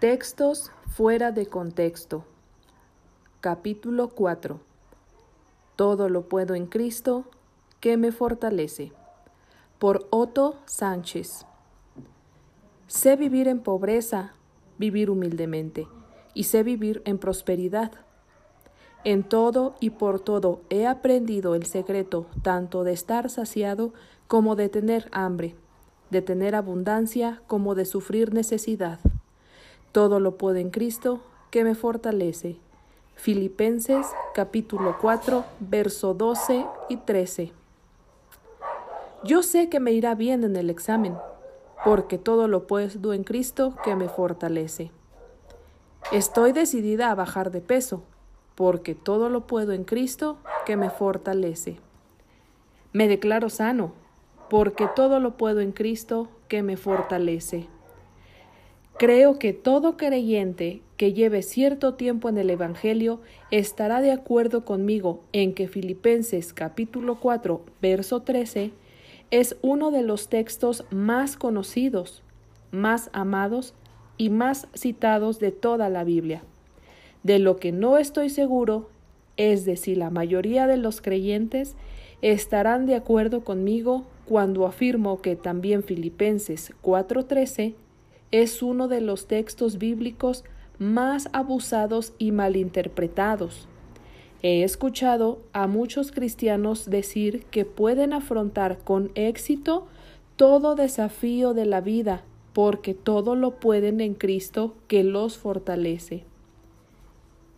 Textos fuera de contexto. Capítulo 4. Todo lo puedo en Cristo que me fortalece. Por Otto Sánchez. Sé vivir en pobreza, vivir humildemente, y sé vivir en prosperidad. En todo y por todo he aprendido el secreto tanto de estar saciado como de tener hambre, de tener abundancia como de sufrir necesidad. Todo lo puedo en Cristo que me fortalece. Filipenses capítulo 4, verso 12 y 13. Yo sé que me irá bien en el examen, porque todo lo puedo en Cristo que me fortalece. Estoy decidida a bajar de peso, porque todo lo puedo en Cristo que me fortalece. Me declaro sano, porque todo lo puedo en Cristo que me fortalece. Creo que todo creyente que lleve cierto tiempo en el Evangelio estará de acuerdo conmigo en que Filipenses capítulo 4, verso 13 es uno de los textos más conocidos, más amados y más citados de toda la Biblia. De lo que no estoy seguro es de si la mayoría de los creyentes estarán de acuerdo conmigo cuando afirmo que también Filipenses 4:13 es uno de los textos bíblicos más abusados y malinterpretados. He escuchado a muchos cristianos decir que pueden afrontar con éxito todo desafío de la vida porque todo lo pueden en Cristo que los fortalece.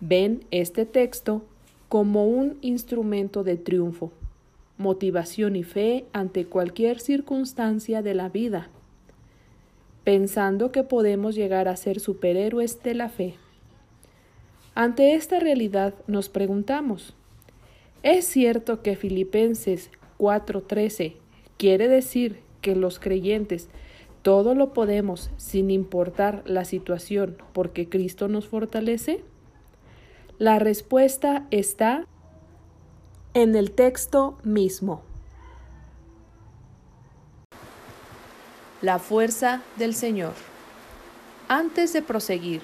Ven este texto como un instrumento de triunfo, motivación y fe ante cualquier circunstancia de la vida pensando que podemos llegar a ser superhéroes de la fe. Ante esta realidad nos preguntamos, ¿es cierto que Filipenses 4:13 quiere decir que los creyentes todo lo podemos sin importar la situación porque Cristo nos fortalece? La respuesta está en el texto mismo. La fuerza del Señor. Antes de proseguir,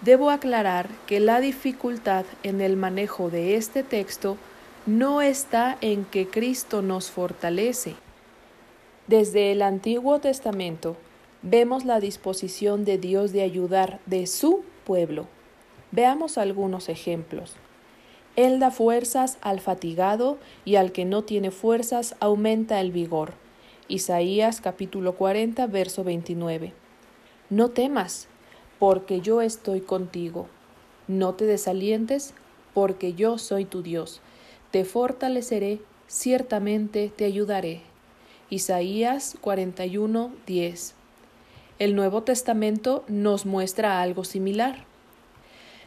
debo aclarar que la dificultad en el manejo de este texto no está en que Cristo nos fortalece. Desde el Antiguo Testamento vemos la disposición de Dios de ayudar de su pueblo. Veamos algunos ejemplos. Él da fuerzas al fatigado y al que no tiene fuerzas aumenta el vigor. Isaías capítulo 40, verso 29. No temas, porque yo estoy contigo. No te desalientes, porque yo soy tu Dios. Te fortaleceré, ciertamente te ayudaré. Isaías 41, 10. El Nuevo Testamento nos muestra algo similar.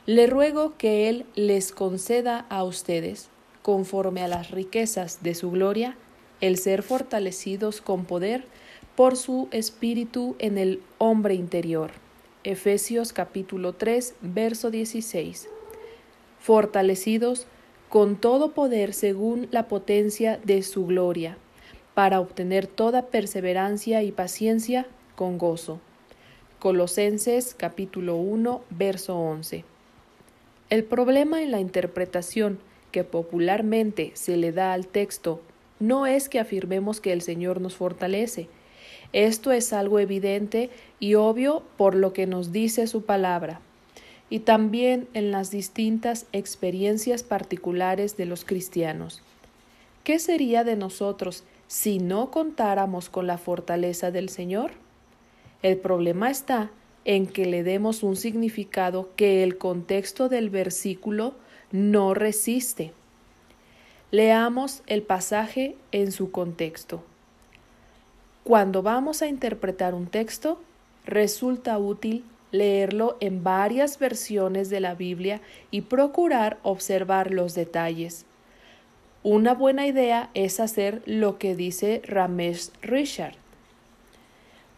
Le ruego que Él les conceda a ustedes, conforme a las riquezas de su gloria, el ser fortalecidos con poder por su espíritu en el hombre interior. Efesios capítulo 3, verso 16. Fortalecidos con todo poder según la potencia de su gloria, para obtener toda perseverancia y paciencia con gozo. Colosenses capítulo 1, verso 11. El problema en la interpretación que popularmente se le da al texto no es que afirmemos que el Señor nos fortalece. Esto es algo evidente y obvio por lo que nos dice su palabra, y también en las distintas experiencias particulares de los cristianos. ¿Qué sería de nosotros si no contáramos con la fortaleza del Señor? El problema está en que le demos un significado que el contexto del versículo no resiste. Leamos el pasaje en su contexto. Cuando vamos a interpretar un texto, resulta útil leerlo en varias versiones de la Biblia y procurar observar los detalles. Una buena idea es hacer lo que dice Ramesh Richard,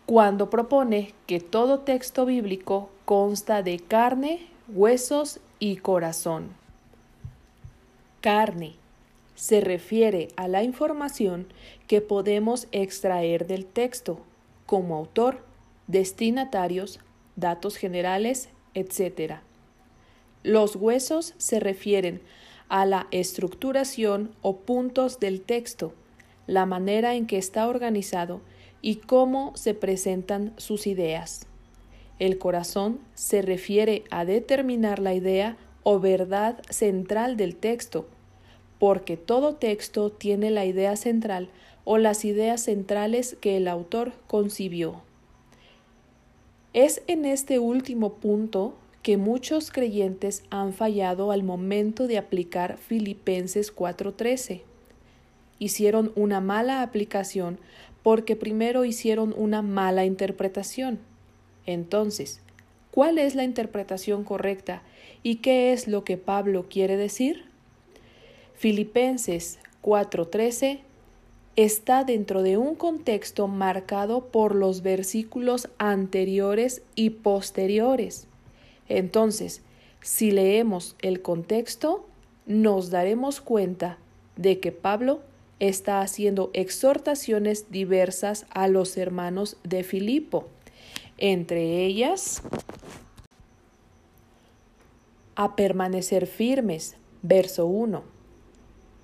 cuando propone que todo texto bíblico consta de carne, huesos y corazón. Carne se refiere a la información que podemos extraer del texto, como autor, destinatarios, datos generales, etc. Los huesos se refieren a la estructuración o puntos del texto, la manera en que está organizado y cómo se presentan sus ideas. El corazón se refiere a determinar la idea o verdad central del texto, porque todo texto tiene la idea central o las ideas centrales que el autor concibió. Es en este último punto que muchos creyentes han fallado al momento de aplicar Filipenses 4:13. Hicieron una mala aplicación porque primero hicieron una mala interpretación. Entonces, ¿cuál es la interpretación correcta y qué es lo que Pablo quiere decir? Filipenses 4:13 está dentro de un contexto marcado por los versículos anteriores y posteriores. Entonces, si leemos el contexto, nos daremos cuenta de que Pablo está haciendo exhortaciones diversas a los hermanos de Filipo, entre ellas a permanecer firmes, verso 1,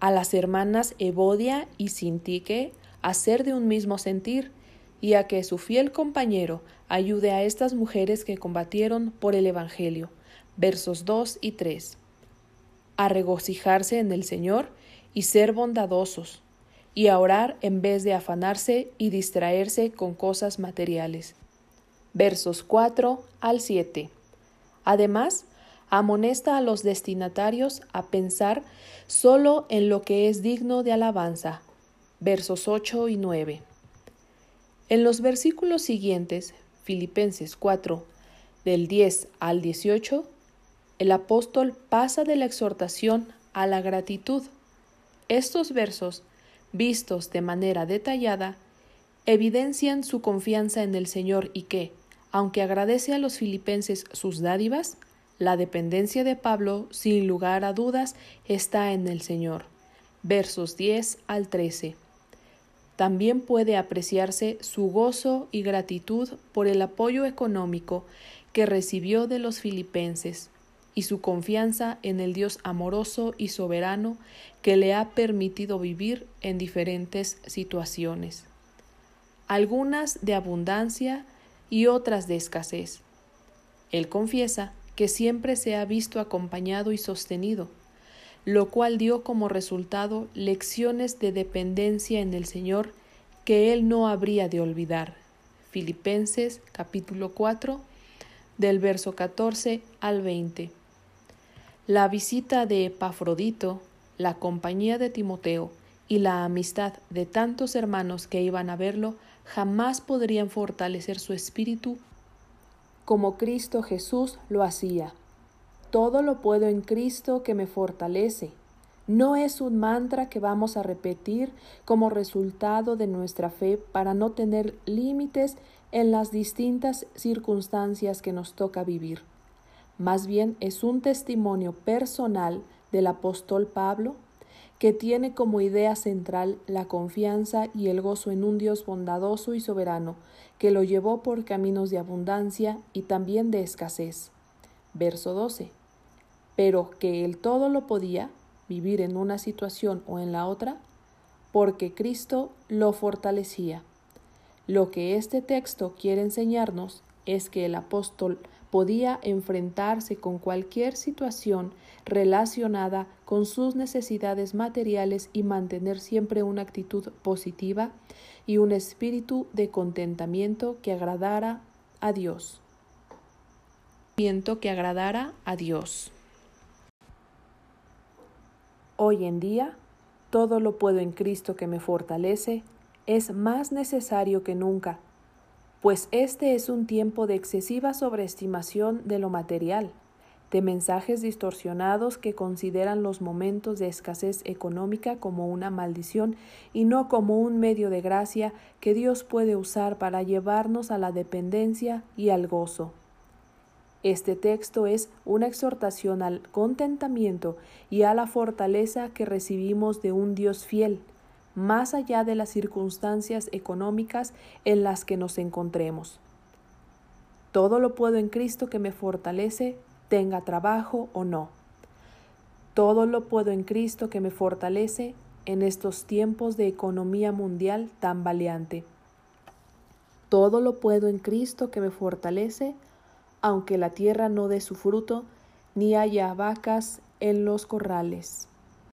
a las hermanas Evodia y Sintique a ser de un mismo sentir, y a que su fiel compañero ayude a estas mujeres que combatieron por el Evangelio. Versos 2 y 3. A regocijarse en el Señor y ser bondadosos, y a orar en vez de afanarse y distraerse con cosas materiales. Versos 4 al 7. Además, amonesta a los destinatarios a pensar solo en lo que es digno de alabanza. Versos 8 y 9. En los versículos siguientes, Filipenses 4, del 10 al 18, el apóstol pasa de la exhortación a la gratitud. Estos versos, vistos de manera detallada, evidencian su confianza en el Señor y que, aunque agradece a los filipenses sus dádivas, la dependencia de Pablo, sin lugar a dudas, está en el Señor. Versos 10 al 13 también puede apreciarse su gozo y gratitud por el apoyo económico que recibió de los filipenses y su confianza en el Dios amoroso y soberano que le ha permitido vivir en diferentes situaciones, algunas de abundancia y otras de escasez. Él confiesa que siempre se ha visto acompañado y sostenido lo cual dio como resultado lecciones de dependencia en el Señor que él no habría de olvidar. Filipenses capítulo 4 del verso 14 al 20. La visita de Epafrodito, la compañía de Timoteo y la amistad de tantos hermanos que iban a verlo jamás podrían fortalecer su espíritu como Cristo Jesús lo hacía. Todo lo puedo en Cristo que me fortalece. No es un mantra que vamos a repetir como resultado de nuestra fe para no tener límites en las distintas circunstancias que nos toca vivir. Más bien es un testimonio personal del apóstol Pablo que tiene como idea central la confianza y el gozo en un Dios bondadoso y soberano, que lo llevó por caminos de abundancia y también de escasez. Verso 12 pero que él todo lo podía, vivir en una situación o en la otra, porque Cristo lo fortalecía. Lo que este texto quiere enseñarnos es que el apóstol podía enfrentarse con cualquier situación relacionada con sus necesidades materiales y mantener siempre una actitud positiva y un espíritu de contentamiento que agradara a Dios. Que agradara a Dios. Hoy en día, todo lo puedo en Cristo que me fortalece, es más necesario que nunca, pues este es un tiempo de excesiva sobreestimación de lo material, de mensajes distorsionados que consideran los momentos de escasez económica como una maldición y no como un medio de gracia que Dios puede usar para llevarnos a la dependencia y al gozo. Este texto es una exhortación al contentamiento y a la fortaleza que recibimos de un Dios fiel, más allá de las circunstancias económicas en las que nos encontremos. Todo lo puedo en Cristo que me fortalece, tenga trabajo o no. Todo lo puedo en Cristo que me fortalece en estos tiempos de economía mundial tan valiante. Todo lo puedo en Cristo que me fortalece, aunque la tierra no dé su fruto, ni haya vacas en los corrales.